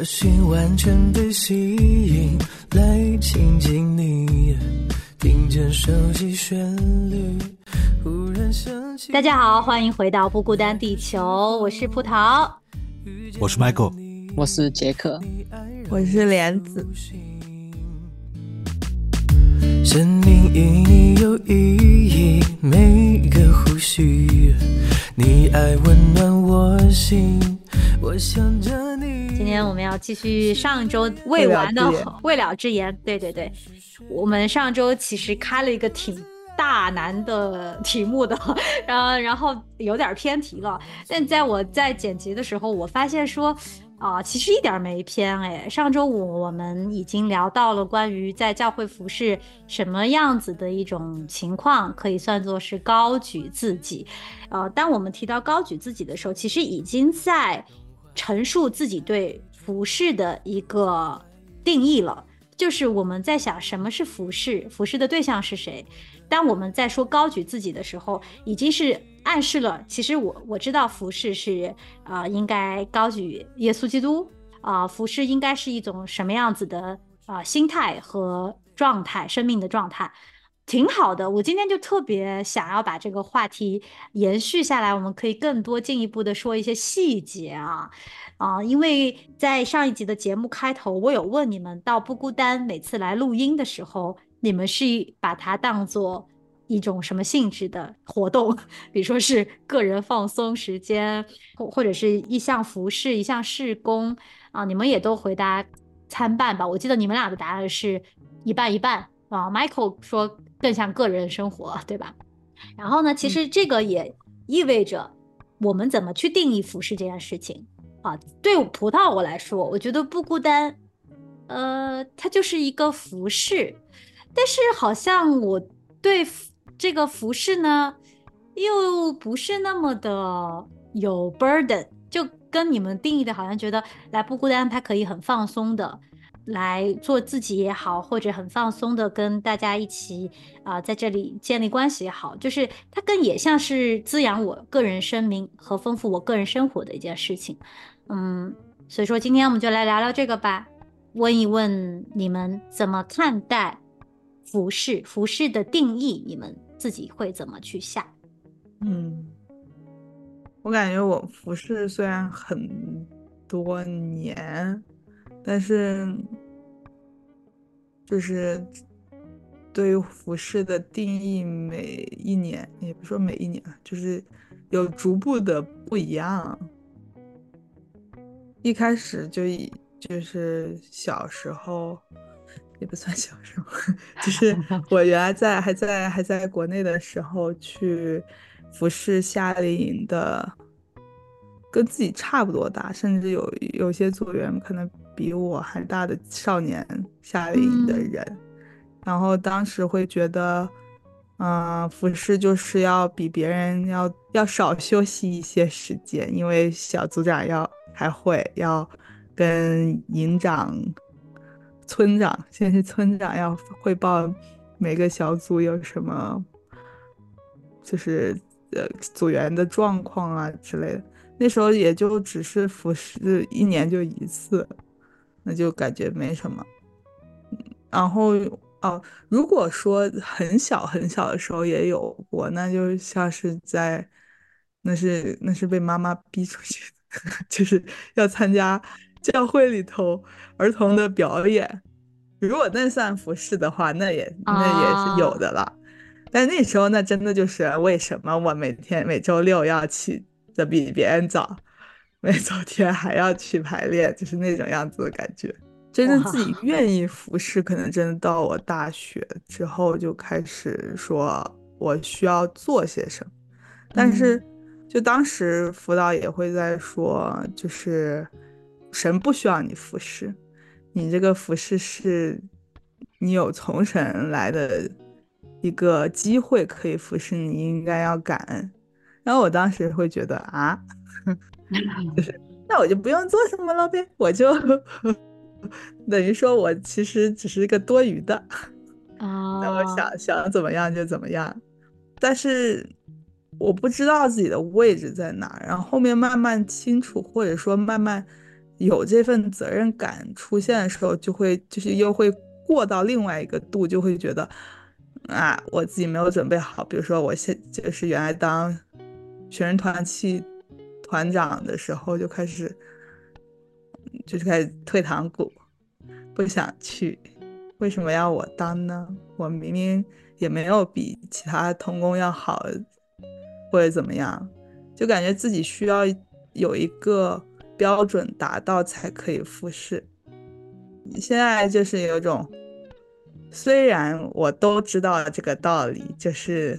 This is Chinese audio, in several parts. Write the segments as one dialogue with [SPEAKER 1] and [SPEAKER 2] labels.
[SPEAKER 1] 我心完全被吸引，来亲近你，听见手机旋律，忽然想起。
[SPEAKER 2] 大家好，欢迎回到不孤单地球，我是葡萄，
[SPEAKER 3] 我是 Michael，
[SPEAKER 4] 我是杰克，
[SPEAKER 5] 我是莲子。
[SPEAKER 1] 生命因你有意义，每个呼吸，你爱温暖我心，我想着你。
[SPEAKER 2] 今天我们要继续上周未完的未了之言。对对对，我们上周其实开了一个挺大难的 题目的，然后然后有点偏题了。但在我在剪辑的时候，我发现说啊，其实一点没偏哎。上周五我们已经聊到了关于在教会服饰什么样子的一种情况，可以算作是高举自己。呃，当我们提到高举自己的时候，其实已经在。陈述自己对服饰的一个定义了，就是我们在想什么是服饰，服饰的对象是谁。当我们在说高举自己的时候，已经是暗示了，其实我我知道服饰是啊，应该高举耶稣基督啊，服饰应该是一种什么样子的啊心态和状态，生命的状态。挺好的，我今天就特别想要把这个话题延续下来，我们可以更多进一步的说一些细节啊啊，因为在上一集的节目开头，我有问你们到不孤单每次来录音的时候，你们是把它当做一种什么性质的活动？比如说是个人放松时间，或或者是一项服饰、一项事工啊？你们也都回答参半吧？我记得你们俩的答案是一半一半啊。Michael 说。更像个人生活，对吧？然后呢，其实这个也意味着我们怎么去定义服饰这件事情啊？对葡萄我来说，我觉得不孤单，呃，它就是一个服饰，但是好像我对这个服饰呢，又不是那么的有 burden，就跟你们定义的，好像觉得来不孤单，它可以很放松的。来做自己也好，或者很放松的跟大家一起啊，在这里建立关系也好，就是它更也像是滋养我个人生命和丰富我个人生活的一件事情。嗯，所以说今天我们就来聊聊这个吧，问一问你们怎么看待服饰，服饰的定义，你们自己会怎么去下？
[SPEAKER 5] 嗯，我感觉我服饰虽然很多年。但是，就是对于服饰的定义，每一年也不说每一年，就是有逐步的不一样。一开始就以就是小时候，也不算小时候，就是 我原来在还在还在国内的时候，去服饰夏令营的，跟自己差不多大，甚至有有些组员可能。比我还大的少年夏令营的人，然后当时会觉得，嗯，服饰就是要比别人要要少休息一些时间，因为小组长要开会，要跟营长、村长，现在是村长要汇报每个小组有什么，就是呃组员的状况啊之类的。那时候也就只是服饰一年就一次。那就感觉没什么，然后哦，如果说很小很小的时候也有过，那就像是在，那是那是被妈妈逼出去的，就是要参加教会里头儿童的表演。如果那算服饰的话，那也那也是有的了。但那时候那真的就是为什么我每天每周六要起的比别人早。每昨天还要去排练，就是那种样子的感觉。真正自己愿意服侍，可能真的到我大学之后就开始说我需要做些什么。但是，就当时辅导也会在说，就是神不需要你服侍，你这个服侍是你有从神来的一个机会可以服侍，你应该要感恩。然后我当时会觉得啊，就是那我就不用做什么了呗，我就等于说我其实只是一个多余的
[SPEAKER 2] 啊。
[SPEAKER 5] 那我想想怎么样就怎么样，但是我不知道自己的位置在哪。然后后面慢慢清楚，或者说慢慢有这份责任感出现的时候，就会就是又会过到另外一个度，就会觉得啊，我自己没有准备好。比如说我现就是原来当。学生团去团长的时候就开始，就是开始退堂鼓，不想去。为什么要我当呢？我明明也没有比其他童工要好，或者怎么样，就感觉自己需要有一个标准达到才可以复试。现在就是有种，虽然我都知道这个道理，就是。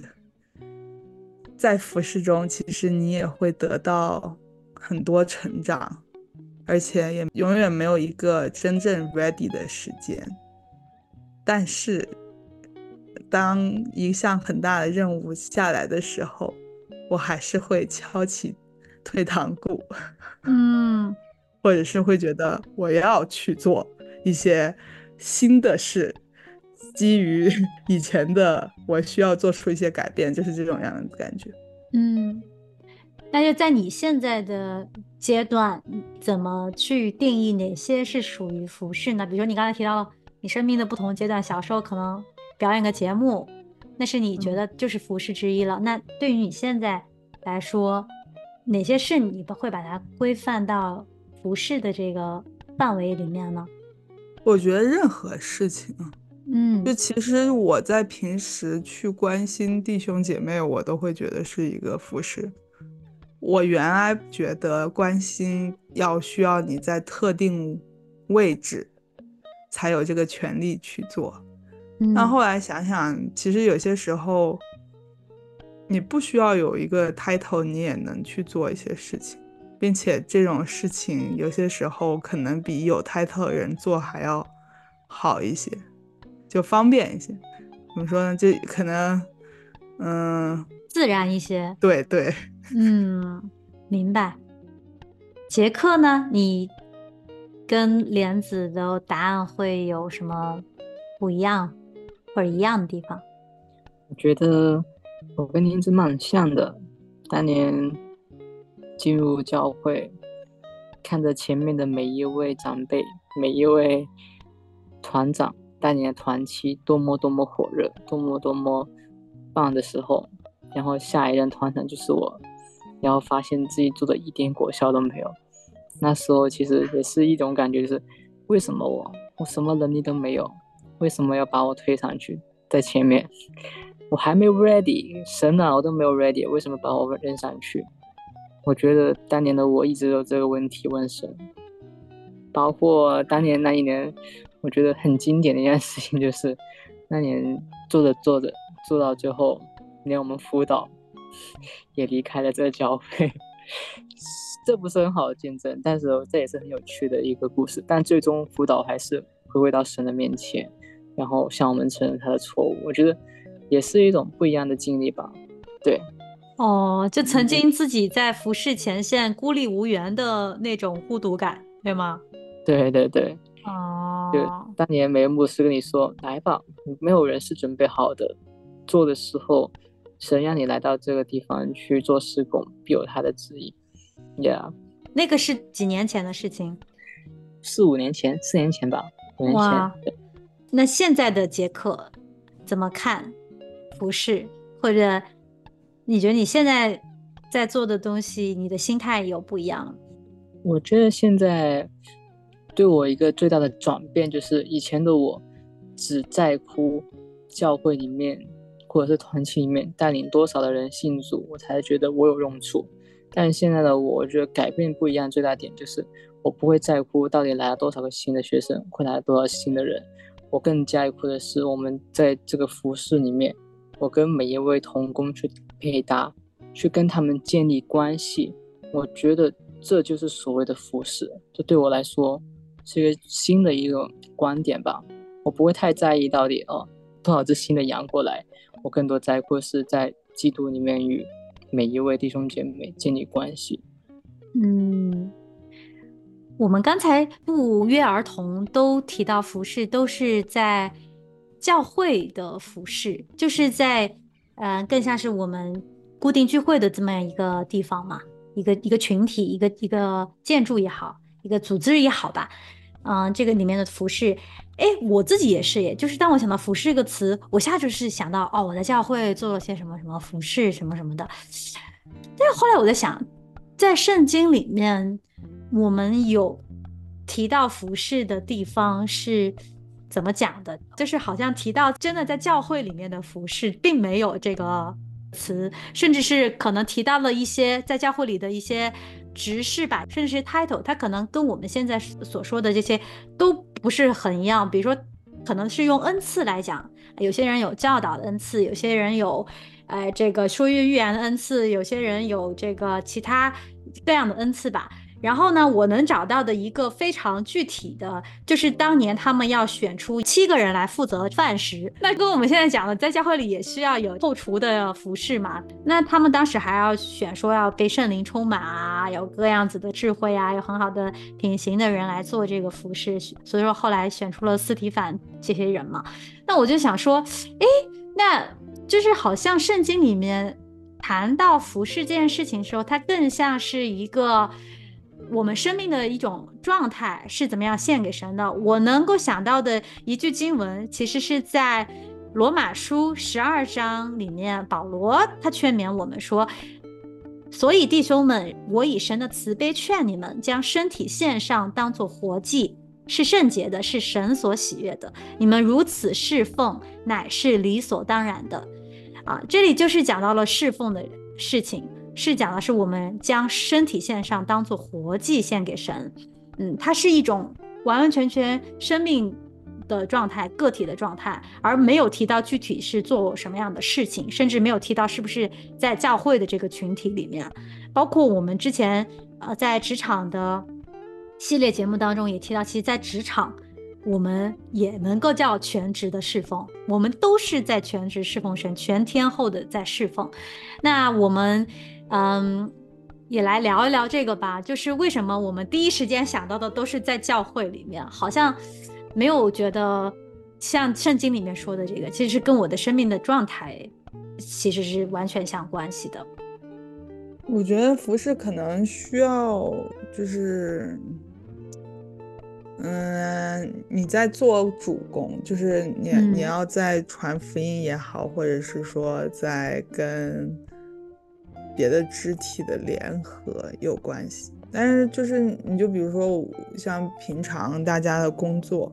[SPEAKER 5] 在服饰中，其实你也会得到很多成长，而且也永远没有一个真正 ready 的时间。但是，当一项很大的任务下来的时候，我还是会敲起退堂鼓，
[SPEAKER 2] 嗯，
[SPEAKER 5] 或者是会觉得我要去做一些新的事。基于 以前的，我需要做出一些改变，就是这种样的感觉。
[SPEAKER 2] 嗯，那就在你现在的阶段，怎么去定义哪些是属于服饰呢？比如说你刚才提到你生命的不同阶段，小时候可能表演个节目，那是你觉得就是服饰之一了。那对于你现在来说，哪些是你会把它规范到服饰的这个范围里面呢？
[SPEAKER 5] 我觉得任何事情。
[SPEAKER 2] 嗯，
[SPEAKER 5] 就其实我在平时去关心弟兄姐妹，我都会觉得是一个服饰。我原来觉得关心要需要你在特定位置才有这个权利去做，但后来想想，其实有些时候你不需要有一个 title，你也能去做一些事情，并且这种事情有些时候可能比有 title 的人做还要好一些。就方便一些，怎么说呢？就可能，嗯，
[SPEAKER 2] 自然一些。
[SPEAKER 5] 对对，
[SPEAKER 2] 嗯，明白。杰克呢？你跟莲子的答案会有什么不一样或者一样的地方？
[SPEAKER 3] 我觉得我跟莲子蛮像的。当年进入教会，看着前面的每一位长辈，每一位团长。当年团期多么多么火热，多么多么棒的时候，然后下一任团长就是我，然后发现自己做的一点果效都没有。那时候其实也是一种感觉，就是为什么我我什么能力都没有，为什么要把我推上去在前面？我还没 ready，神啊，我都没有 ready，为什么把我扔上去？我觉得当年的我一直有这个问题问神，包括当年那一年。我觉得很经典的一件事情就是，那年做着做着做到最后，连我们辅导 也离开了这个教会，这不是很好的见证，但是这也是很有趣的一个故事。但最终辅导还是回归到神的面前，然后向我们承认他的错误。我觉得也是一种不一样的经历吧。对，
[SPEAKER 2] 哦，就曾经自己在服侍前线孤立无援的那种孤独感，对吗？
[SPEAKER 3] 对对对。
[SPEAKER 2] 哦，
[SPEAKER 3] 就当年梅牧师跟你说：“来吧，没有人是准备好的。做的时候，神让你来到这个地方去做施工，必有他的旨意。” Yeah，
[SPEAKER 2] 那个是几年前的事情，
[SPEAKER 3] 四五年前，四年前吧。
[SPEAKER 2] 五年前，那现在的杰克怎么看服饰？或者你觉得你现在在做的东西，你的心态有不一样？
[SPEAKER 3] 我觉得现在。对我一个最大的转变，就是以前的我只在乎教会里面或者是团体里面带领多少的人信主，我才觉得我有用处。但现在的我，我觉得改变不一样，最大点就是我不会在乎到底来了多少个新的学生，会来了多少新的人，我更在乎的是我们在这个服饰里面，我跟每一位同工去配搭，去跟他们建立关系。我觉得这就是所谓的服饰，这对我来说。是一个新的一个观点吧。我不会太在意到底哦多少只新的羊过来，我更多在乎是在基督里面与每一位弟兄姐妹建立关系。
[SPEAKER 2] 嗯，我们刚才不约而同都提到服饰，都是在教会的服饰，就是在呃更像是我们固定聚会的这么样一个地方嘛，一个一个群体，一个一个建筑也好，一个组织也好吧。嗯，这个里面的服饰，哎，我自己也是，耶，就是当我想到服饰这个词，我下就是想到哦，我在教会做了些什么什么服饰什么什么的。但是后来我在想，在圣经里面，我们有提到服饰的地方是怎么讲的？就是好像提到真的在教会里面的服饰，并没有这个词，甚至是可能提到了一些在教会里的一些。直视吧，甚至是 title，它可能跟我们现在所说的这些都不是很一样。比如说，可能是用恩赐来讲，有些人有教导的恩赐，有些人有，呃，这个说预预言的恩赐，有些人有这个其他各样的恩赐吧。然后呢，我能找到的一个非常具体的，就是当年他们要选出七个人来负责饭食。那跟我们现在讲的，在教会里也需要有后厨的服饰嘛。那他们当时还要选说要被圣灵充满啊，有各样子的智慧啊，有很好的品行的人来做这个服饰。所以说后来选出了斯提凡这些人嘛。那我就想说，哎，那就是好像圣经里面谈到服饰这件事情的时候，它更像是一个。我们生命的一种状态是怎么样献给神的？我能够想到的一句经文，其实是在罗马书十二章里面，保罗他劝勉我们说：“所以弟兄们，我以神的慈悲劝你们，将身体献上，当作活祭，是圣洁的，是神所喜悦的。你们如此侍奉，乃是理所当然的。”啊，这里就是讲到了侍奉的事情。是讲的是我们将身体献上，当做活祭献给神。嗯，它是一种完完全全生命的状态，个体的状态，而没有提到具体是做什么样的事情，甚至没有提到是不是在教会的这个群体里面。包括我们之前呃在职场的系列节目当中也提到，其实，在职场我们也能够叫全职的侍奉，我们都是在全职侍奉神，全天候的在侍奉。那我们。嗯，也来聊一聊这个吧。就是为什么我们第一时间想到的都是在教会里面，好像没有觉得像圣经里面说的这个，其实跟我的生命的状态其实是完全相关系的。
[SPEAKER 5] 我觉得服饰可能需要，就是，嗯，你在做主攻，就是你你要在传福音也好，或者是说在跟。别的肢体的联合有关系，但是就是你就比如说像平常大家的工作，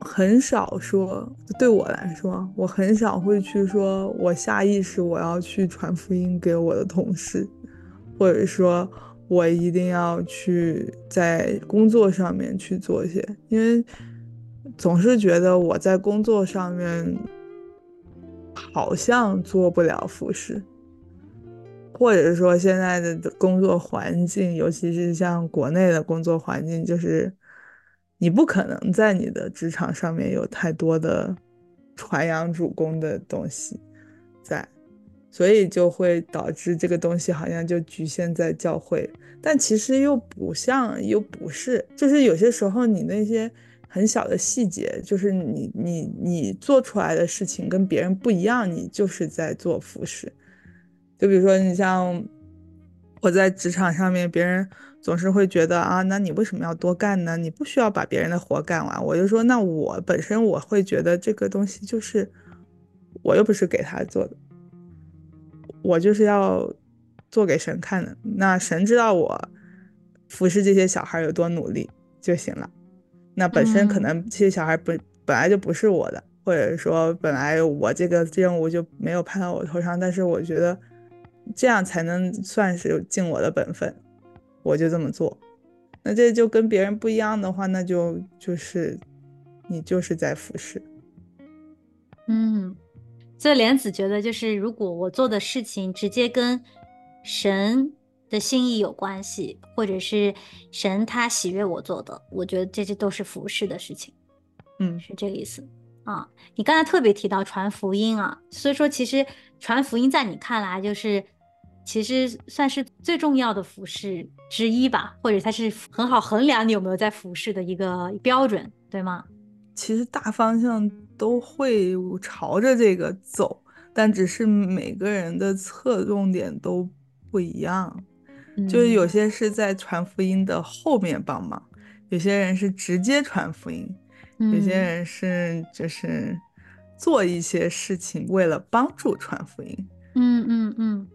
[SPEAKER 5] 很少说对我来说，我很少会去说我下意识我要去传福音给我的同事，或者说我一定要去在工作上面去做些，因为总是觉得我在工作上面好像做不了服饰。或者说现在的工作环境，尤其是像国内的工作环境，就是你不可能在你的职场上面有太多的传扬主攻的东西在，所以就会导致这个东西好像就局限在教会，但其实又不像，又不是，就是有些时候你那些很小的细节，就是你你你做出来的事情跟别人不一样，你就是在做服饰。就比如说，你像我在职场上面，别人总是会觉得啊，那你为什么要多干呢？你不需要把别人的活干完。我就说，那我本身我会觉得这个东西就是我又不是给他做的，我就是要做给神看的。那神知道我服侍这些小孩有多努力就行了。那本身可能这些小孩不本来就不是我的，或者说本来我这个任务就没有派到我头上，但是我觉得。这样才能算是尽我的本分，我就这么做。那这就跟别人不一样的话，那就就是你就是在服侍。
[SPEAKER 2] 嗯，所以莲子觉得，就是如果我做的事情直接跟神的心意有关系，或者是神他喜悦我做的，我觉得这些都是服侍的事情，
[SPEAKER 5] 嗯
[SPEAKER 2] 是这个意思啊。你刚才特别提到传福音啊，所以说其实传福音在你看来就是其实算是最重要的服饰之一吧，或者它是很好衡量你有没有在服饰的一个标准，对吗？
[SPEAKER 5] 其实大方向都会朝着这个走，但只是每个人的侧重点都不一样。就是有
[SPEAKER 2] 嗯
[SPEAKER 5] 些是在传福音的后面帮忙，有些人是直接传福音，有些
[SPEAKER 2] 嗯
[SPEAKER 5] 人是就是做一些事情为了帮助传福音。
[SPEAKER 2] 嗯嗯嗯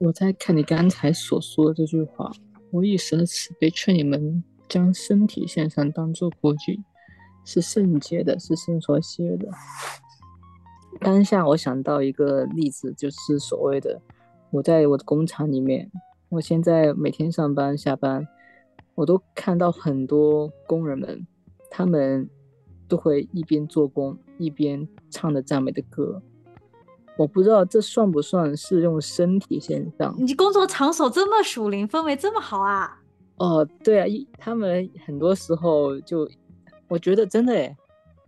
[SPEAKER 3] 我在看你刚才所说的这句话，我以神的慈悲劝你们将身体献上，当做活祭，是圣洁的，是神所喜悦的。当下我想到一个例子，就是所谓的我在我的工厂里面，我现在每天上班下班，我都看到很多工人们，他们都会一边做工一边唱着赞美的歌。我不知道这算不算是用身体现象？
[SPEAKER 2] 你工作场所这么属灵，氛围这么好啊！
[SPEAKER 3] 哦，对啊，一他们很多时候就，我觉得真的诶，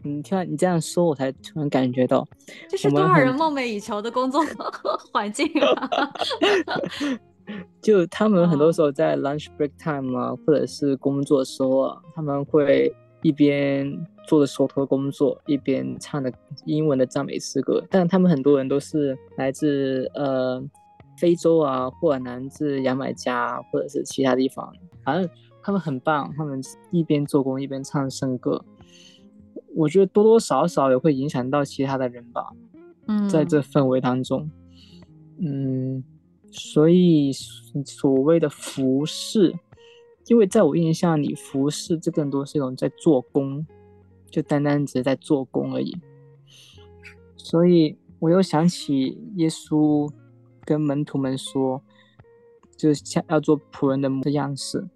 [SPEAKER 3] 你听你这样说，我才突然感觉到，
[SPEAKER 2] 这是多少人梦寐以求的工作 环境啊！
[SPEAKER 3] 就他们很
[SPEAKER 2] 哦
[SPEAKER 3] 多时候在 lunch break time 啊，或者是工作的时候啊，他们会一边做着手头的工作，一边唱着英文的赞美诗歌。但他们很多人都是来自呃非洲啊，或者来自牙买加或者是其他地方，反正他们很棒，他们一边做工一边唱圣歌。我觉得多多少少也会影响到其他的人吧。
[SPEAKER 2] 嗯，
[SPEAKER 3] 在这氛围当中，嗯，所以所谓的服饰，因为在我印象里，服饰这更多是一种在做工，就单单只是在做工而已。所以我又想起耶稣跟门徒们说，就是像要做仆人的样式。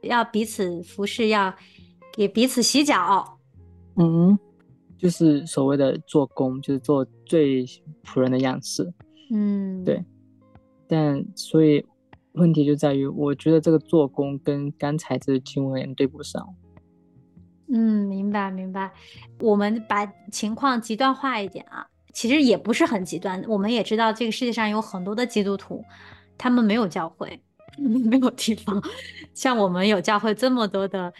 [SPEAKER 2] 要彼此服侍，要给彼此洗脚。
[SPEAKER 3] 嗯，就是所谓的做工，就是做最仆人的样式。
[SPEAKER 2] 嗯，
[SPEAKER 3] 对但所以问题就在于，我觉得这个做工跟刚才这个经文对不上。
[SPEAKER 2] 嗯，明白明白。我们把情况极端化一点啊，其实也不是很极端。我们也知道这个世界上有很多的基督徒，他们没有教会，没有地方。像我们有教会这么多的，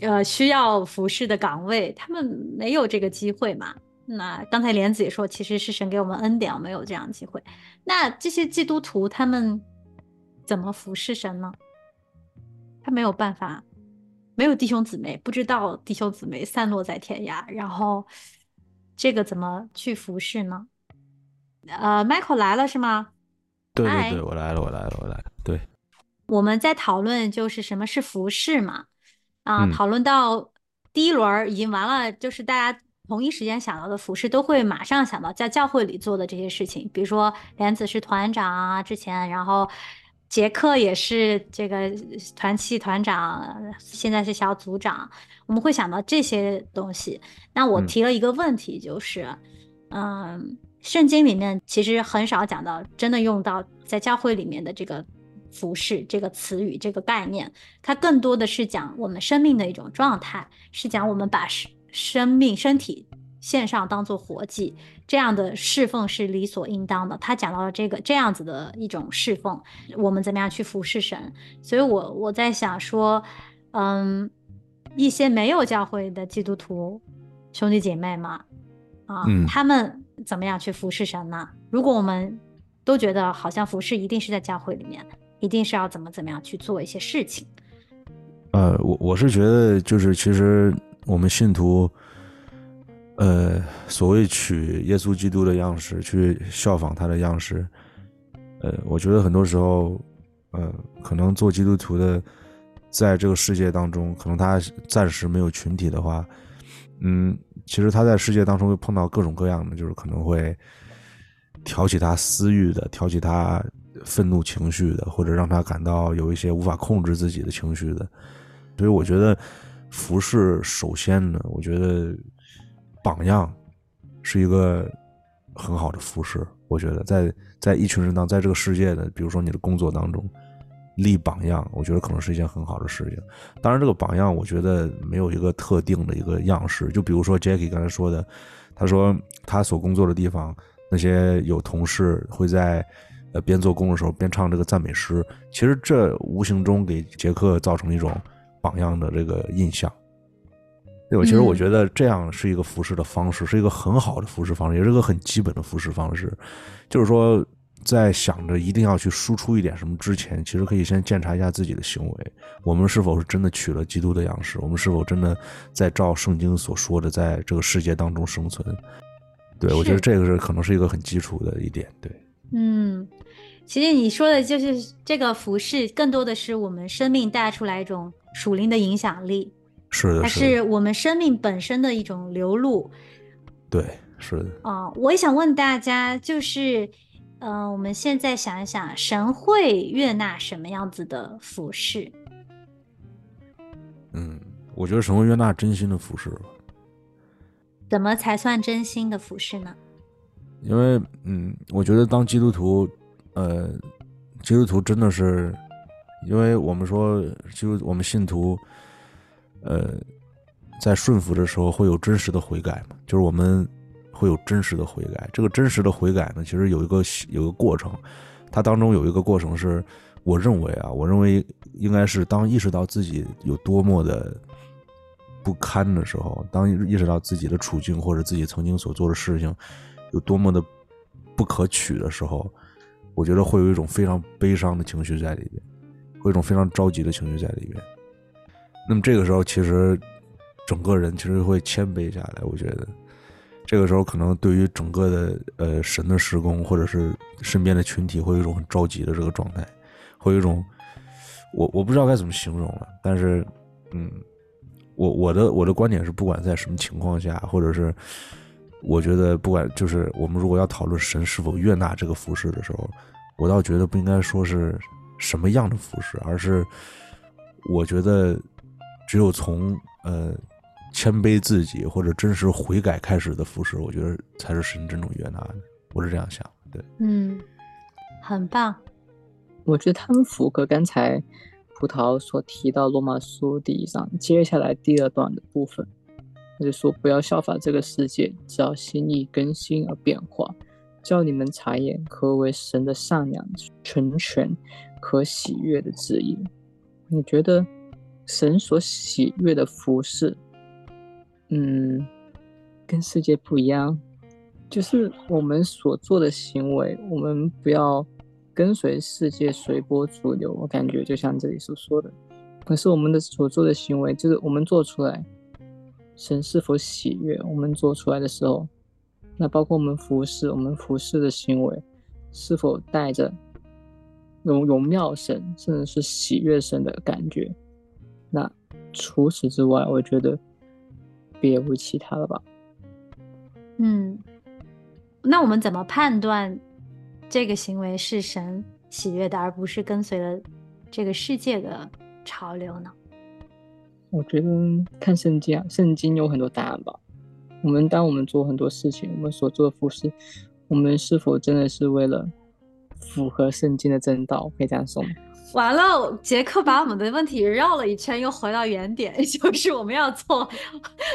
[SPEAKER 2] 呃，需要服侍的岗位，他们没有这个机会嘛。那刚才莲子也说，其实是神给我们恩典，我们有这样的机会。那这些基督徒他们怎么服侍神呢？他没有办法，没有弟兄姊妹，不知道弟兄姊妹散落在天涯，然后这个怎么去服侍呢？呃，Michael 来了是吗？
[SPEAKER 4] 对对对，我来了，我来了，我来了。对，
[SPEAKER 2] 我们在讨论就是什么是服侍嘛，啊，
[SPEAKER 4] 嗯
[SPEAKER 2] 讨论到第一轮已经完了，就是大家同一时间想到的服侍，都会马上想到在教会里做的这些事情，比如说莲子是团长啊，之前，然后杰克也是这个团契团长，现在是小组长，我们会想到这些东西。那我
[SPEAKER 4] 嗯
[SPEAKER 2] 提了一个问题，就是，嗯，圣经里面其实很少讲到真的用到在教会里面的这个服饰这个词语这个概念，它更多的是讲我们生命的一种状态，是讲我们把生生命身体献上当做活祭，这样的侍奉是理所应当的。他讲到了这个这样子的一种侍奉，我们怎么样去服侍神？所以我我在想说，嗯，一些没有教会的基督徒兄弟姐妹嘛，啊，
[SPEAKER 4] 嗯
[SPEAKER 2] 他们怎么样去服侍神呢？如果我们都觉得好像服侍一定是在教会里面，一定是要怎么怎么样去做一些事情。
[SPEAKER 4] 呃，我我是觉得，就是其实我们信徒，呃，所谓取耶稣基督的样式，去效仿他的样式，呃，我觉得很多时候，呃，可能做基督徒的，在这个世界当中，可能他暂时没有群体的话，嗯，其实他在世界当中会碰到各种各样的，就是可能会挑起他私欲的，挑起他愤怒情绪的，或者让他感到有一些无法控制自己的情绪的。所以我觉得服饰首先呢，我觉得榜样是一个很好的服饰。我觉得在在一群人当在这个世界的，比如说你的工作当中，立榜样，我觉得可能是一件很好的事情。当然，这个榜样我觉得没有一个特定的一个样式。就比如说 Jackie 刚才说的，他说他所工作的地方那些有同事会在呃边做工的时候边唱这个赞美诗，其实这无形中给杰克造成一种榜样的这个印象。对吧？其实我觉得这样是一个服饰的方式，是一个很好的服饰方式，也是个很基本的服饰方式。就是说，在想着一定要去输出一点什么之前，其实可以先检查一下自己的行为，我们是否是真的取了基督的样式，我们是否真的在照圣经所说的在这个世界当中生存。对，我觉得这个是可能是一个很基础的一点。对，
[SPEAKER 2] 嗯，其实你说的就是这个服饰，更多的是我们生命带出来一种属灵的影响力。
[SPEAKER 4] 是的，
[SPEAKER 2] 它是我们生命本身的一种流露。
[SPEAKER 4] 对，是的。
[SPEAKER 2] 啊，我也想问大家，就是，呃，我们现在想一想，神会悦纳什么样子的服饰？
[SPEAKER 4] 嗯，我觉得神会悦纳真心的服饰。
[SPEAKER 2] 怎么才算真心的服饰呢？
[SPEAKER 4] 因为，嗯，我觉得当基督徒，呃，基督徒真的是，因为我们说，就我们信徒。呃，在顺服的时候会有真实的悔改吗？就是我们会有真实的悔改。这个真实的悔改呢，其实有一个有一个过程，它当中有一个过程是，我认为啊，我认为应该是当意识到自己有多么的不堪的时候，当意识到自己的处境或者自己曾经所做的事情有多么的不可取的时候，我觉得会有一种非常悲伤的情绪在里边，会有一种非常着急的情绪在里边。那么这个时候，其实整个人其实会谦卑下来。我觉得，这个时候可能对于整个的呃神的施工，或者是身边的群体，会有一种很着急的这个状态，会有一种我我不知道该怎么形容了。但是，嗯，我我的我的观点是，不管在什么情况下，或者是我觉得不管就是我们如果要讨论神是否悦纳这个服饰的时候，我倒觉得不应该说是什么样的服饰，而是我觉得。只有从呃谦卑自己或者真实悔改开始的服饰，我觉得才是神真正悦纳的。我是这样想，对，
[SPEAKER 2] 嗯，很棒。
[SPEAKER 3] 我觉得他们符合刚才葡萄所提到罗马书第一章接下来第二段的部分，他就说不要效法这个世界，只要心意更新而变化，叫你们察验何为神的善良、纯全、可喜悦的旨意。你觉得？神所喜悦的服饰，嗯，跟世界不一样。就是我们所做的行为，我们不要跟随世界随波逐流。我感觉就像这里所说的，可是我们的所做的行为，就是我们做出来，神是否喜悦？我们做出来的时候，那包括我们服饰，我们服饰的行为，是否带着荣荣耀神，甚至是喜悦神的感觉？那除此之外，我觉得别无其他了吧。
[SPEAKER 2] 嗯，那我们怎么判断这个行为是神喜悦的，而不是跟随了这个世界的潮流呢？
[SPEAKER 3] 我觉得看圣经啊，圣经有很多答案吧。我们当我们做很多事情，我们所做的服饰，我们是否真的是为了符合圣经的正道？可以这样说吗？
[SPEAKER 2] 完了，杰克把我们的问题绕了一圈，又回到原点，就是我们要做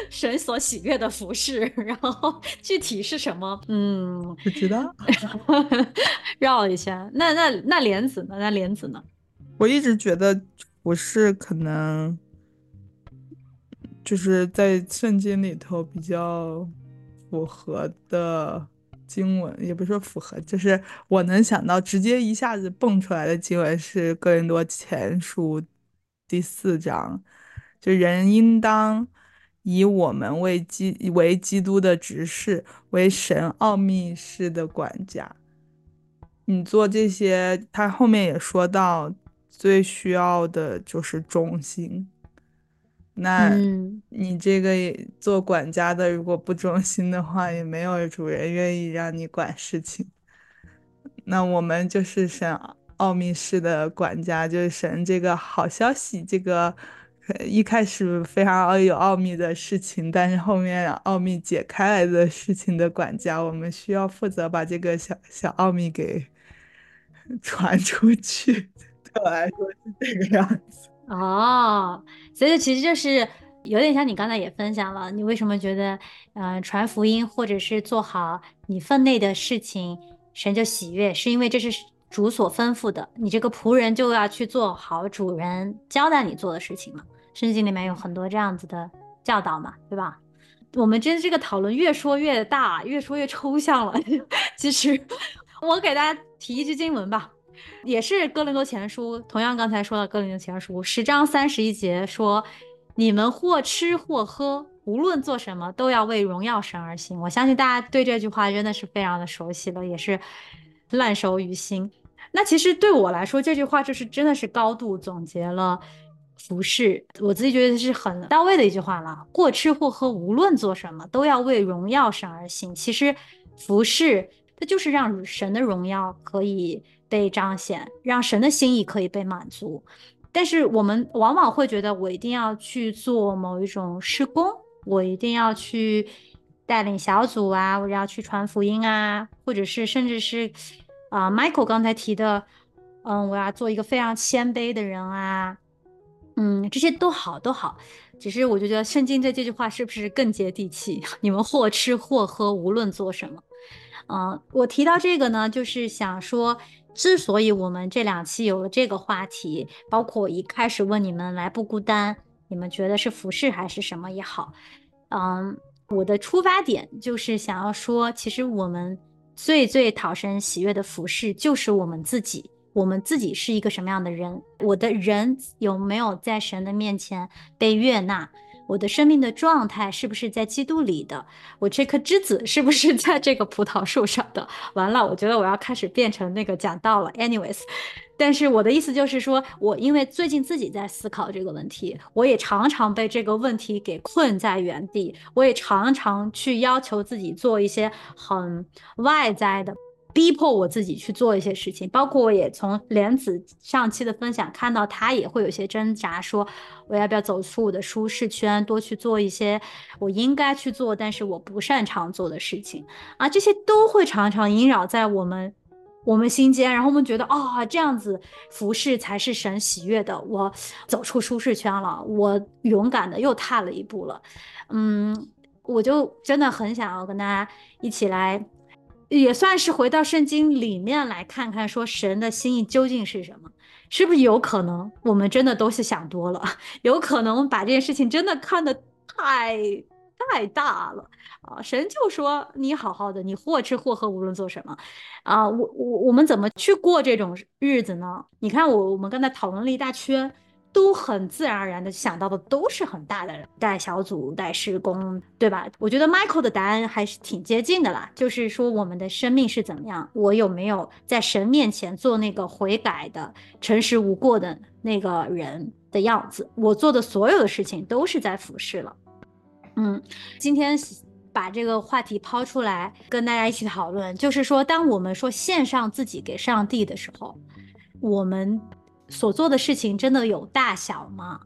[SPEAKER 2] 神所喜悦的服饰，然后具体是什么？嗯，
[SPEAKER 5] 不知道，
[SPEAKER 2] 绕了一圈。那那那莲子呢？那莲子呢？
[SPEAKER 5] 我一直觉得我是可能，就是在圣经里头比较符合的。经文也不是说符合，就是我能想到直接一下子蹦出来的经文是《哥林多前书》第四章，就人应当以我们为基为基督的执事，为神奥秘式的管家。你做这些，他后面也说到，最需要的就是忠心。那你这个做管家的，如果不忠心的话，也没有主人愿意让你管事情。那我们就是神奥秘式的管家，就是神这个好消息，这个一开始非常有奥秘的事情，但是后面奥秘解开来的事情的管家，我们需要负责把这个小小奥秘给传出去。对我来说是这个样子。
[SPEAKER 2] 哦，所以其实就是有点像你刚才也分享了，你为什么觉得，嗯、传福音或者是做好你分内的事情，神就喜悦，是因为这是主所吩咐的，你这个仆人就要去做好主人交代你做的事情嘛。圣经里面有很多这样子的教导嘛，对吧？我们真这个讨论越说越大，越说越抽象了。其实我给大家提一句经文吧，也是哥林多前书，同样刚才说的哥林多前书十章三十一节说：“你们或吃或喝，无论做什么，都要为荣耀神而行。”我相信大家对这句话真的是非常的熟悉了，也是烂熟于心。那其实对我来说，这句话就是真的是高度总结了服饰，我自己觉得是很到位的一句话了。或吃或喝，无论做什么，都要为荣耀神而行。其实服饰它就是让神的荣耀可以被彰显，让神的心意可以被满足。但是我们往往会觉得，我一定要去做某一种施工，我一定要去带领小组啊，我要去传福音啊，或者是甚至是啊、m i c h a e l 刚才提的，嗯，我要做一个非常谦卑的人啊，嗯，这些都好都好，只是我就觉得圣经这这句话是不是更接地气？你们或吃或喝，无论做什么。嗯，我提到这个呢，就是想说，之所以我们这两期有了这个话题，包括我一开始问你们来不孤单，你们觉得是服饰还是什么也好，嗯，我的出发点就是想要说，其实我们最最讨神喜悦的服饰就是我们自己，我们自己是一个什么样的人，我的人有没有在神的面前被悦纳？我的生命的状态是不是在基督里的？我这颗枝子是不是在这个葡萄树上的？完了，我觉得我要开始变成那个讲道了。Anyways，但是我的意思就是说，我因为最近自己在思考这个问题，我也常常被这个问题给困在原地，我也常常去要求自己做一些很外在的。逼迫我自己去做一些事情，包括我也从莲子上期的分享看到，他也会有些挣扎，说我要不要走出我的舒适圈，多去做一些我应该去做，但是我不擅长做的事情啊，这些都会常常萦绕在我们我们心间，然后我们觉得啊、这样子服侍才是神喜悦的，我走出舒适圈了，我勇敢的又踏了一步了，嗯，我就真的很想要跟大家一起来。也算是回到圣经里面来看看，说神的心意究竟是什么？是不是有可能我们真的都是想多了？有可能把这件事情真的看得太太大了啊！神就说你好好的，你或吃或喝，无论做什么啊！我我我们怎么去过这种日子呢？你看我我们刚才讨论了一大圈。都很自然而然的想到的都是很大的人，带小组、带施工，对吧？我觉得 Michael 的答案还是挺接近的啦，就是说我们的生命是怎么样，我有没有在神面前做那个悔改的、诚实无过的那个人的样子？我做的所有的事情都是在服侍了。嗯，今天把这个话题抛出来跟大家一起讨论，就是说，当我们说献上自己给上帝的时候，我们。所做的事情真的有大小吗？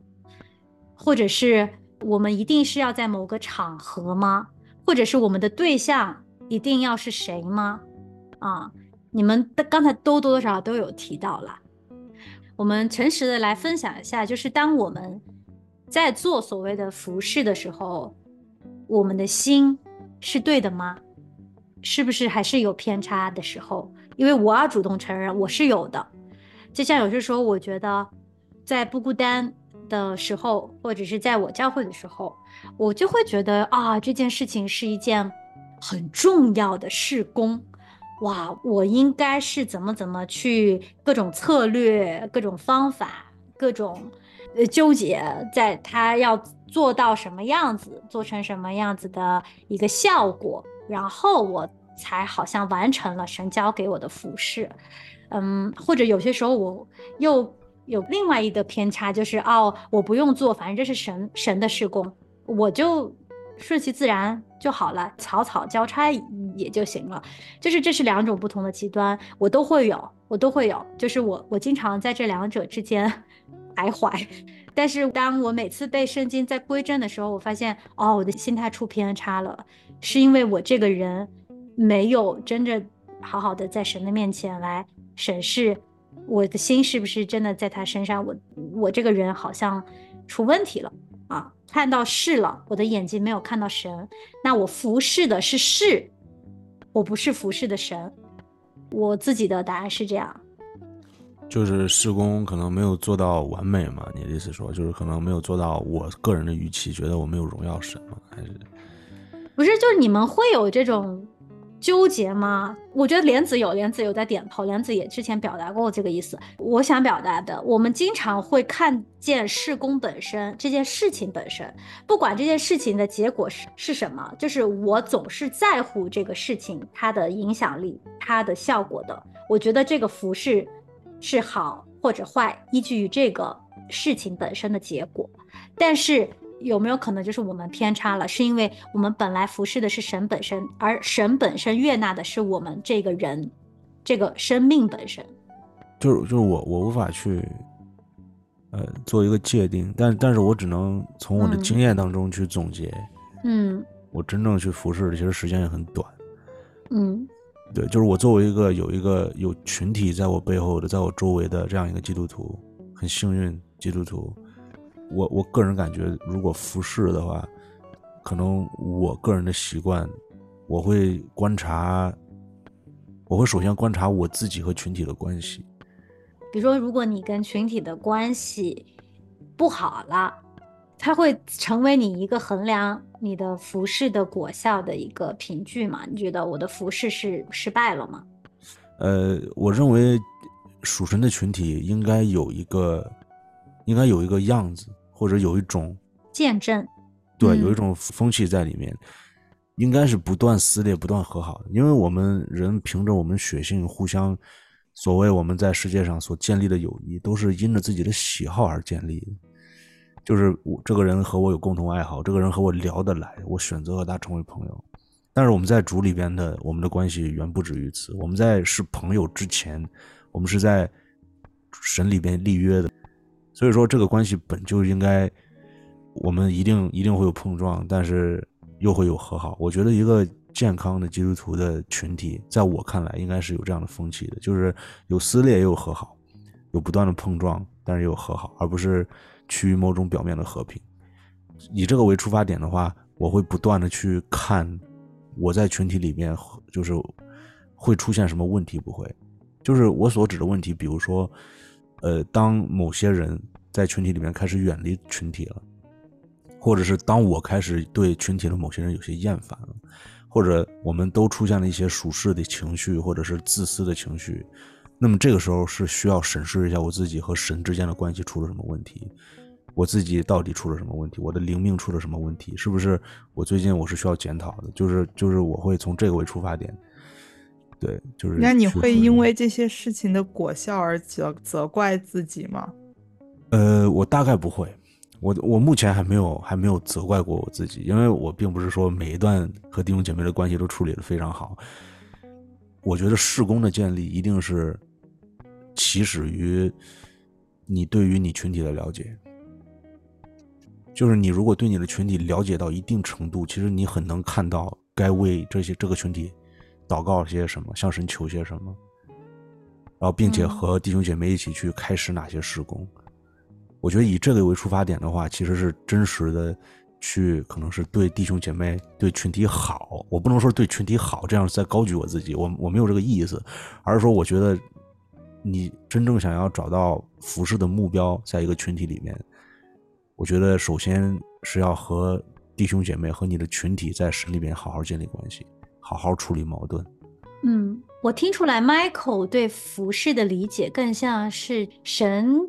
[SPEAKER 2] 或者是我们一定是要在某个场合吗？或者是我们的对象一定要是谁吗？啊，你们的刚才多多少少都有提到了。我们诚实的来分享一下，就是当我们在做所谓的服饰的时候，我们的心是对的吗？是不是还是有偏差的时候？因为我要主动承认我是有的。就像有些时候，我觉得在不孤单的时候，或者是在我教会的时候，我就会觉得啊，这件事情是一件很重要的事工，哇，我应该是怎么怎么去各种策略、各种方法、各种呃纠结，在他要做到什么样子，做成什么样子的一个效果，然后我才好像完成了神交给我的服饰。嗯，或者有些时候我又有另外一个偏差，就是哦，我不用做，反正这是神神的施工，我就顺其自然就好了，草草交差也就行了。就是这是两种不同的极端，我都会有，我都会有，就是我我经常在这两者之间 徘徊。但是当我每次被圣经在归正的时候，我发现哦，我的心态出偏差了，是因为我这个人没有真正好好的在神的面前来。审视我的心是不是真的在他身上？我我这个人好像出问题了啊！看到事了，我的眼睛没有看到神。那我服侍的是事，我不是服侍的神。我自己的答案是这样。
[SPEAKER 4] 就是施工可能没有做到完美嘛？你的意思说，就是可能没有做到我个人的预期，觉得我没有荣耀神吗？还是
[SPEAKER 2] 不是？就是你们会有这种纠结吗？我觉得莲子有，莲子有在点头，莲子也之前表达过这个意思。我想表达的，我们经常会看见施工本身这件事情本身，不管这件事情的结果是是什么，就是我总是在乎这个事情它的影响力、它的效果的。我觉得这个服饰。是好或者坏，依据于这个事情本身的结果。但是有没有可能就是我们偏差了？是因为我们本来服侍的是神本身，而神本身悦纳的是我们这个人，这个生命本身。
[SPEAKER 4] 就是就是我我无法去，呃，做一个界定，但但是我只能从我的经验当中去总结。
[SPEAKER 2] 嗯。
[SPEAKER 4] 我真正去服侍的，其实时间也很短。
[SPEAKER 2] 嗯。
[SPEAKER 4] 对，就是我作为一个有一个有群体在我背后的，在我周围的这样一个基督徒，很幸运基督徒。我我个人感觉，如果服饰的话，可能我个人的习惯，我会观察，我会首先观察我自己和群体的关系。
[SPEAKER 2] 比如说，如果你跟群体的关系不好了。它会成为你一个衡量你的服饰的果效的一个凭据吗？你觉得我的服饰是失败了吗？
[SPEAKER 4] 呃，我认为属神的群体应该有一个，应该有一个样子，或者有一种
[SPEAKER 2] 见证，
[SPEAKER 4] 对，有一种风气在里面，应该是不断撕裂、不断和好的。因为我们人凭着我们血性互相，所谓我们在世界上所建立的友谊，都是因着自己的喜好而建立的。就是我这个人和我有共同爱好，这个人和我聊得来，我选择和他成为朋友。但是我们在主里边的我们的关系远不止于此。我们在是朋友之前，我们是在神里边立约的，所以说这个关系本就应该，我们一定一定会有碰撞，但是又会有和好。我觉得一个健康的基督徒的群体，在我看来应该是有这样的风气的，就是有撕裂也有和好，有不断的碰撞，但是也有和好，而不是。趋于某种表面的和平，以这个为出发点的话，我会不断的去看我在群体里面就是会出现什么问题，不会，就是我所指的问题，比如说，呃，当某些人在群体里面开始远离群体了，或者是当我开始对群体的某些人有些厌烦了，或者我们都出现了一些属世的情绪，或者是自私的情绪，那么这个时候是需要审视一下我自己和神之间的关系出了什么问题。我自己到底出了什么问题？我的灵命出了什么问题？是不是我最近我是需要检讨的？就是就是我会从这个为出发点，对，就是。
[SPEAKER 5] 那你会因为这些事情的果效而责责怪自己吗？
[SPEAKER 4] 呃，我大概不会，我我目前还没有还没有责怪过我自己，因为我并不是说每一段和弟兄姐妹的关系都处理的非常好。我觉得事工的建立一定是起始于你对于你群体的了解。就是你如果对你的群体了解到一定程度，其实你很能看到该为这些这个群体祷告些什么，向神求些什么，然后并且和弟兄姐妹一起去开始哪些施工。我觉得以这个为出发点的话，其实是真实的去可能是对弟兄姐妹、对群体好。我不能说对群体好，这样在高举我自己，我我没有这个意思，而是说我觉得你真正想要找到服饰的目标，在一个群体里面。我觉得首先是要和弟兄姐妹和你的群体在神里边好好建立关系，好好处理矛盾。
[SPEAKER 2] 嗯，我听出来，Michael 对服饰的理解更像是神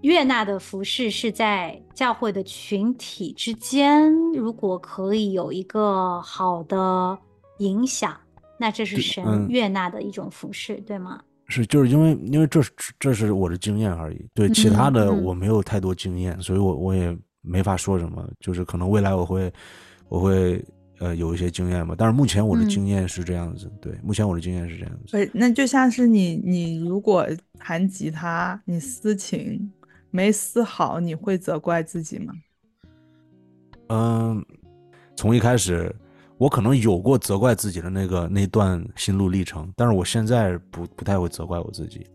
[SPEAKER 2] 悦纳的服饰是在教会的群体之间，如果可以有一个好的影响，那这是神悦纳的一种服饰，对吗？
[SPEAKER 4] 是，就是因为因为这是这是我的经验而已，对其他的我没有太多经验，所以我我也没法说什么。就是可能未来我会我会呃有一些经验吧，但是目前我的经验是这样子。对，目前我的经验是这样子。
[SPEAKER 5] 对，那就像是你你如果弹吉他，你私琴没撕好，你会责怪自己吗？
[SPEAKER 4] 嗯，从一开始。我可能有过责怪自己的那个那段心路历程，但是我现在不不太会责怪我自己，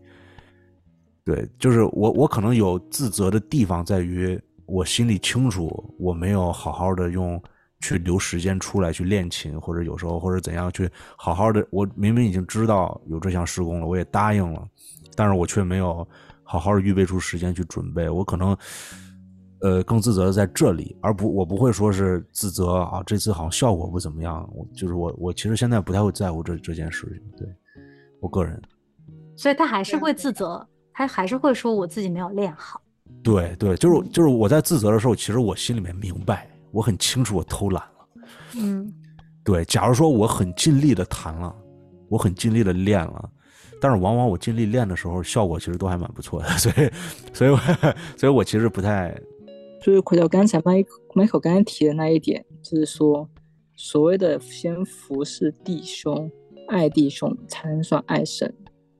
[SPEAKER 4] 对，就是我我可能有自责的地方在于，我心里清楚我没有好好的用去留时间出来去练琴，或者有时候或者怎样去好好的，我明明已经知道有这项施工了，我也答应了，但是我却没有好好的预备出时间去准备，我可能。呃，更自责的在这里，而不我不会说是自责啊，这次好像效果不怎么样。我就是我，我其实现在不太会在乎这这件事情。对我个人，
[SPEAKER 2] 所以他还是会自责，他还是会说我自己没有练好。
[SPEAKER 4] 对对，就是就是我在自责的时候，其实我心里面明白，我很清楚我偷懒了。
[SPEAKER 2] 嗯，
[SPEAKER 4] 对。假如说我很尽力的弹了，我很尽力的练了，但是往往我尽力练的时候，效果其实都还蛮不错的。所以，所以，我，所以我其实不太。
[SPEAKER 3] 就是回到刚才麦麦克刚才提的那一点，就是说，所谓的先服侍弟兄、爱弟兄，才能算爱神，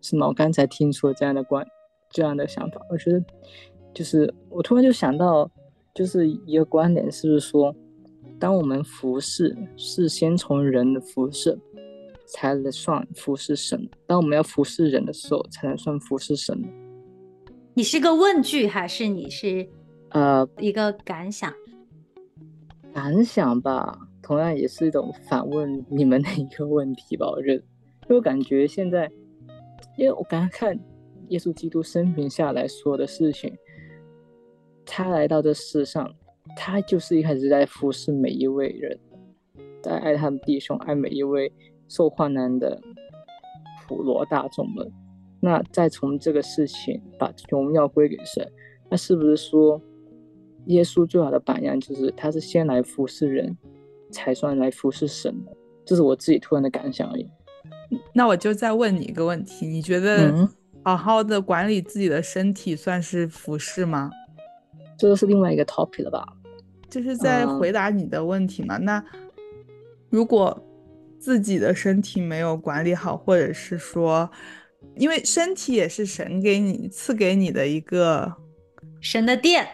[SPEAKER 3] 是吗？我刚才听出了这样的观、这样的想法。我觉得，就是我突然就想到，就是一个观点，是不是说，当我们服侍是先从人的服侍，才能算服侍神；当我们要服侍人的时候，才能算服侍神。
[SPEAKER 2] 你是个问句，还是你是？
[SPEAKER 3] 呃，
[SPEAKER 2] 一个感想，
[SPEAKER 3] 感想吧，同样也是一种反问你们的一个问题吧。我觉得，就感觉现在，因为我刚刚看耶稣基督生平下来说的事情，他来到这世上，他就是一开始在服侍每一位人，在爱他的弟兄，爱每一位受患难的普罗大众们。那再从这个事情把荣耀归给神，那是不是说？耶稣最好的榜样就是，他是先来服侍人，才算来服侍神的。这是我自己突然的感想而已。
[SPEAKER 5] 那我就再问你一个问题：你觉得好好的管理自己的身体算是服侍吗？
[SPEAKER 3] 这个是另外一个 topic 了吧？
[SPEAKER 5] 就是在回答你的问题嘛。那如果自己的身体没有管理好，或者是说，因为身体也是神给你赐给你的一个
[SPEAKER 2] 神的殿。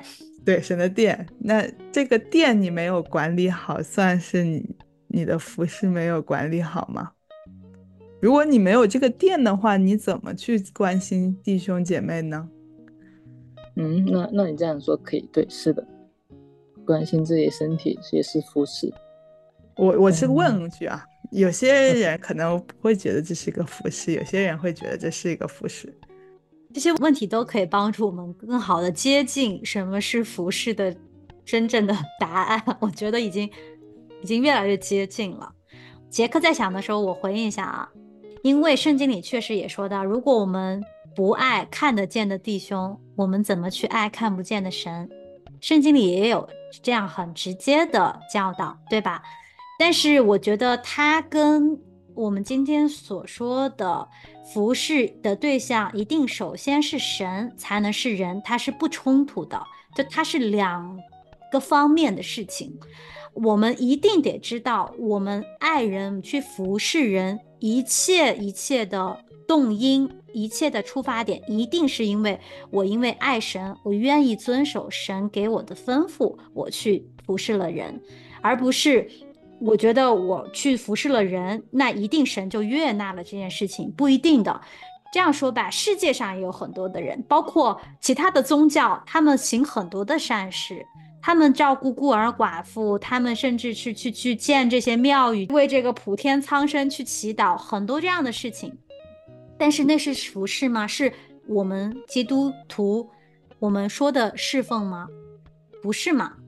[SPEAKER 5] 对神的殿，那这个殿你没有管理好，算是你你的服饰没有管理好吗？如果你没有这个殿的话，你怎么去关心弟兄姐妹呢？
[SPEAKER 3] 嗯，那那你这样说可以，对，是的，关心自己身体也是服饰。
[SPEAKER 5] 我我是问句啊，有些人可能不会觉得这是一个服饰，有些人会觉得这是一个服饰。
[SPEAKER 2] 这些问题都可以帮助我们更好的接近什么是服饰的真正的答案。我觉得已经已经越来越接近了。杰克在想的时候，我回应一下啊，因为圣经里确实也说到，如果我们不爱看得见的弟兄，我们怎么去爱看不见的神？圣经里也有这样很直接的教导，对吧？但是我觉得他跟我们今天所说的服侍的对象，一定首先是神，才能是人，它是不冲突的，就它是两个方面的事情。我们一定得知道，我们爱人去服侍人，一切一切的动因，一切的出发点，一定是因为我因为爱神，我愿意遵守神给我的吩咐，我去服侍了人，而不是。我觉得我去服侍了人，那一定神就悦纳了这件事情，不一定的。这样说吧，世界上也有很多的人，包括其他的宗教，他们行很多的善事，他们照顾孤儿寡妇，他们甚至是去去建这些庙宇，为这个普天苍生去祈祷，很多这样的事情。但是那是服侍吗？是我们基督徒我们说的侍奉吗？不是吗？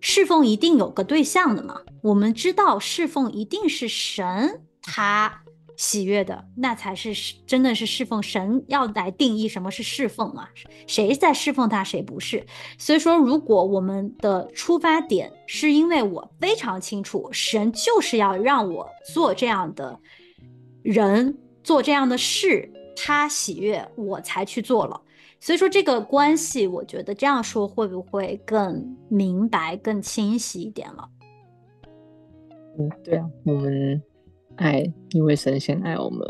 [SPEAKER 2] 侍奉一定有个对象的嘛？我们知道侍奉一定是神他喜悦的，那才是真的是侍奉。神要来定义什么是侍奉嘛？谁在侍奉他，谁不是？所以说，如果我们的出发点是因为我非常清楚，神就是要让我做这样的人，做这样的事，他喜悦，我才去做了。所以说这个关系，我觉得这样说会不会更明白、更清晰一点了？
[SPEAKER 3] 嗯，对啊，我们爱，因为神仙爱我们，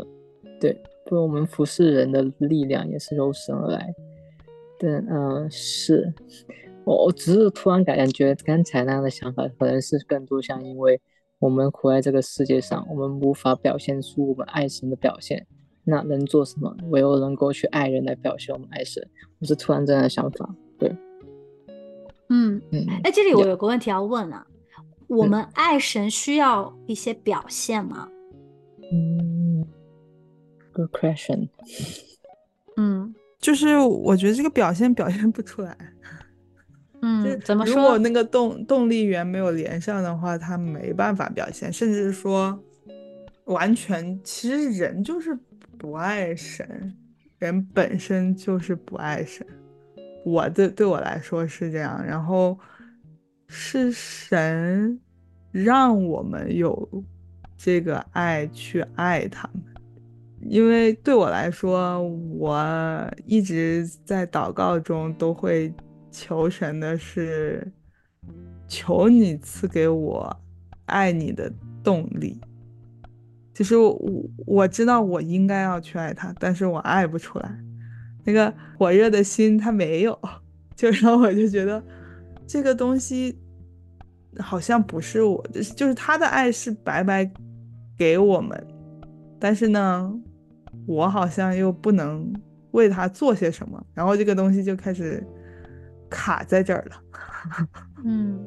[SPEAKER 3] 对，不，我们服侍人的力量也是由神而来。对，嗯，是我，我只是突然感觉刚才那样的想法，可能是更多像因为我们活在这个世界上，我们无法表现出我们爱神的表现，那能做什么？唯有能够去爱人来表现我们爱神。我是突然这样的想法，对，
[SPEAKER 2] 嗯
[SPEAKER 3] 嗯，
[SPEAKER 2] 哎，这里我有个问题要问啊，我们爱神需要一些表现吗？
[SPEAKER 3] 嗯，good question。
[SPEAKER 2] 嗯
[SPEAKER 5] 就是我觉得这个表现表现不出来。就
[SPEAKER 2] 嗯，怎么说
[SPEAKER 5] 如果？那个动动力源没有连上的话，他没办法表现，甚至说完全，其实人就是不爱神，人本身就是不爱神。我对对我来说是这样，然后是神让我们有这个爱去爱他们。因为对我来说，我一直在祷告中都会求神的是，求你赐给我爱你的动力。就是我我知道我应该要去爱他，但是我爱不出来，那个火热的心他没有，就让我就觉得这个东西好像不是我，就是他的爱是白白给我们，但是呢，我好像又不能为他做些什么，然后这个东西就开始卡在这儿了。
[SPEAKER 2] 嗯，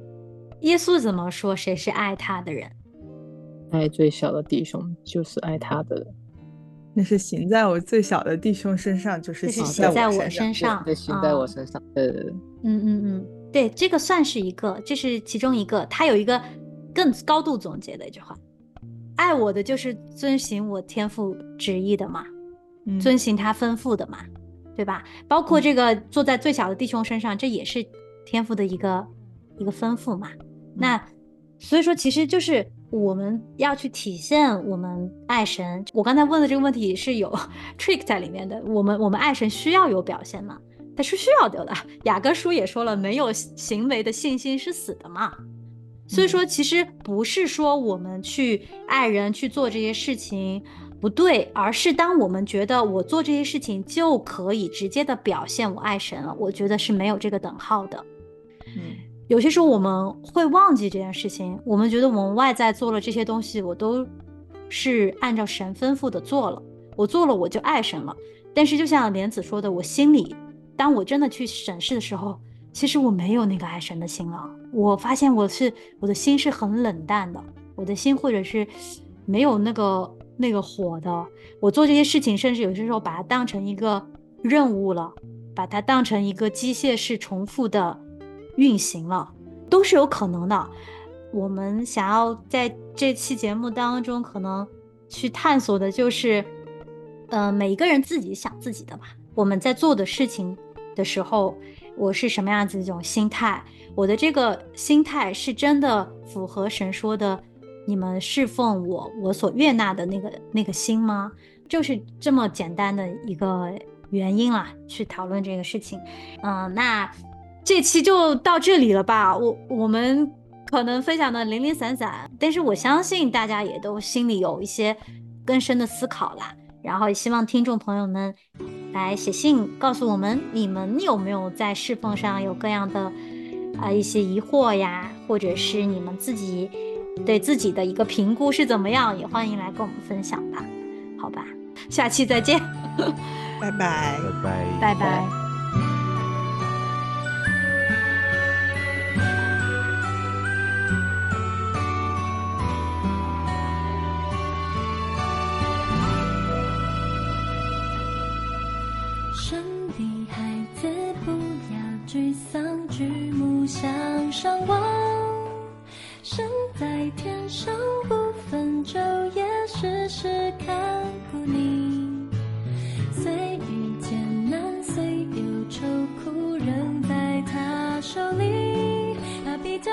[SPEAKER 2] 耶稣怎么说？谁是爱他的人？
[SPEAKER 3] 爱最小的弟兄就是爱他的人。
[SPEAKER 5] 那是行在我最小的弟兄身上，就是行
[SPEAKER 2] 行在我
[SPEAKER 5] 我身
[SPEAKER 2] 身上，
[SPEAKER 3] 对，行在我
[SPEAKER 2] 啊
[SPEAKER 3] 身上。对对对，
[SPEAKER 2] 嗯嗯嗯，对，这个算是一个，这是其中一个。他有一个更高度总结的一句话：爱我的就是遵行我天赋旨意的嘛，
[SPEAKER 5] 嗯
[SPEAKER 2] 遵行他吩咐的嘛，对吧？包括这个坐在最小的弟兄身上，这也是天赋的一个一个吩咐嘛。那所以说，其实就是我们要去体现我们爱神。我刚才问的这个问题是有 trick 在里面的。我们我们爱神需要有表现吗？它是需要有的。雅各书也说了，没有行为的信心是死的嘛。所以说，其实不是说我们去爱人去做这些事情不对，而是当我们觉得我做这些事情就可以直接的表现我爱神了，我觉得是没有这个等号的。
[SPEAKER 5] 嗯
[SPEAKER 2] 有些时候我们会忘记这件事情，我们觉得我们外在做了这些东西，我都是按照神吩咐的做了，我做了我就爱神了。但是就像莲子说的，我心里，当我真的去审视的时候，其实我没有那个爱神的心了。我发现我是我的心是很冷淡的，我的心或者是没有那个那个火的。我做这些事情，甚至有些时候把它当成一个任务了，把它当成一个机械式重复的运行了，都是有可能的。我们想要在这期节目当中，可能去探索的就是，呃，每一个人自己想自己的吧。我们在做的事情的时候，我是什么样子一种心态？我的这个心态是真的符合神说的，你们侍奉我，我所悦纳的那个那个心吗？就是这么简单的一个原因啦，去讨论这个事情。嗯、那这期就到这里了吧？我我们可能分享的零零散散，但是我相信大家也都心里有一些更深的思考啦。然后也希望听众朋友们来写信告诉我们，你们有没有在侍奉上有各样的啊、一些疑惑呀，或者是你们自己对自己的一个评估是怎么样，也欢迎来跟我们分享吧。好吧，下期再见，
[SPEAKER 5] 拜拜。
[SPEAKER 4] 拜拜。
[SPEAKER 2] 拜拜。
[SPEAKER 6] 神的天上不分昼夜，时时看顾你。虽遇艰难，虽有愁苦，仍在他手里。他比较